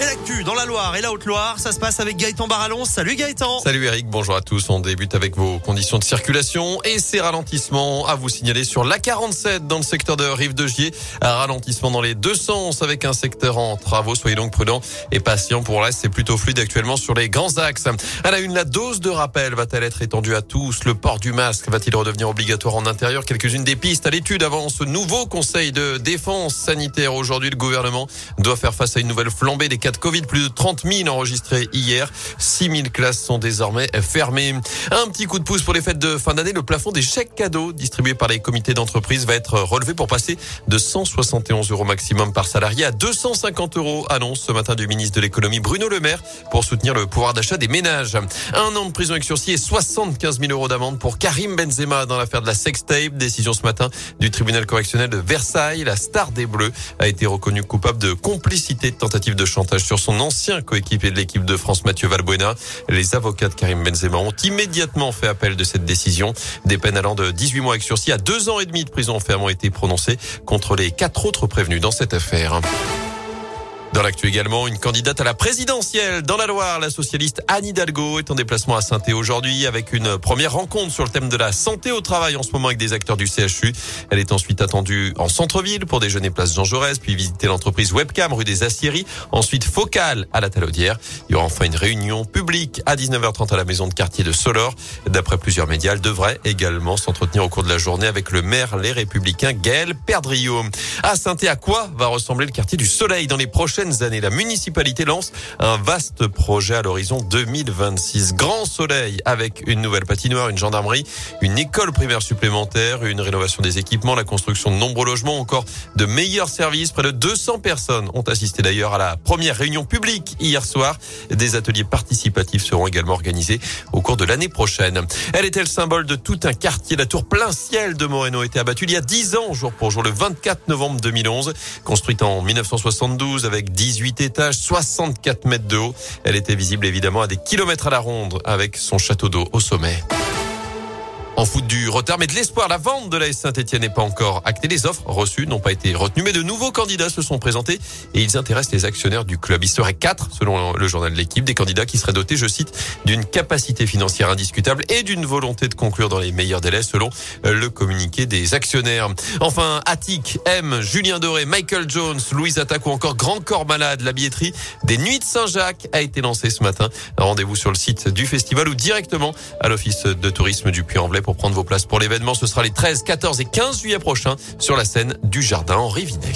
Et l'actu dans la Loire et la Haute-Loire, ça se passe avec Gaëtan Barallon. Salut Gaëtan. Salut Eric, bonjour à tous. On débute avec vos conditions de circulation et ces ralentissements à vous signaler sur l'A47 dans le secteur de Rive de Gier. Un ralentissement dans les deux sens avec un secteur en travaux. Soyez donc prudents et patients. Pour reste, c'est plutôt fluide actuellement sur les grands axes. À la une, la dose de rappel va-t-elle être étendue à tous? Le port du masque va-t-il redevenir obligatoire en intérieur? Quelques-unes des pistes à l'étude avant ce nouveau conseil de défense sanitaire. Aujourd'hui, le gouvernement doit faire face à une nouvelle flambée des cas Covid. Plus de 30 000 enregistrés hier. 6 000 classes sont désormais fermées. Un petit coup de pouce pour les fêtes de fin d'année. Le plafond des chèques cadeaux distribués par les comités d'entreprise va être relevé pour passer de 171 euros maximum par salarié à 250 euros. Annonce ce matin du ministre de l'économie Bruno Le Maire pour soutenir le pouvoir d'achat des ménages. Un an de prison avec sursis et 75 000 euros d'amende pour Karim Benzema dans l'affaire de la sextape. Décision ce matin du tribunal correctionnel de Versailles. La star des Bleus a été reconnue coupable de complicité de tentative de chantage sur son ancien coéquipier de l'équipe de France, Mathieu Valbuena. Les avocats de Karim Benzema ont immédiatement fait appel de cette décision. Des peines allant de 18 mois avec sursis à deux ans et demi de prison ferme ont été prononcées contre les quatre autres prévenus dans cette affaire. Dans l'actu également, une candidate à la présidentielle dans la Loire, la socialiste Anne Hidalgo est en déplacement à saint aujourd'hui avec une première rencontre sur le thème de la santé au travail en ce moment avec des acteurs du CHU. Elle est ensuite attendue en centre-ville pour déjeuner place Jean Jaurès, puis visiter l'entreprise Webcam rue des Aciéries, ensuite Focal à la Talaudière. Il y aura enfin une réunion publique à 19h30 à la maison de quartier de Solor. D'après plusieurs médias, elle devrait également s'entretenir au cours de la journée avec le maire Les Républicains Gaël Perdriau. À saint à quoi va ressembler le quartier du Soleil dans les prochaines années. La municipalité lance un vaste projet à l'horizon 2026. Grand soleil avec une nouvelle patinoire, une gendarmerie, une école primaire supplémentaire, une rénovation des équipements, la construction de nombreux logements, encore de meilleurs services. Près de 200 personnes ont assisté d'ailleurs à la première réunion publique hier soir. Des ateliers participatifs seront également organisés au cours de l'année prochaine. Elle était le symbole de tout un quartier. La tour plein ciel de Moreno était abattue il y a 10 ans, jour pour jour, le 24 novembre 2011. Construite en 1972 avec 18 étages, 64 mètres de haut. Elle était visible évidemment à des kilomètres à la ronde avec son château d'eau au sommet. En foot du retard, mais de l'espoir. La vente de la Saint-Etienne n'est pas encore actée. Les offres reçues n'ont pas été retenues, mais de nouveaux candidats se sont présentés et ils intéressent les actionnaires du club. Il serait quatre, selon le journal de l'équipe, des candidats qui seraient dotés, je cite, d'une capacité financière indiscutable et d'une volonté de conclure dans les meilleurs délais, selon le communiqué des actionnaires. Enfin, Attic, M, Julien Doré, Michael Jones, Louise Attaque ou encore Grand Corps Malade, la billetterie des Nuits de Saint-Jacques a été lancée ce matin. Rendez-vous sur le site du festival ou directement à l'office de tourisme du Puy-en-Velay pour prendre vos places pour l'événement. Ce sera les 13, 14 et 15 juillet prochains sur la scène du Jardin Henri Vinet.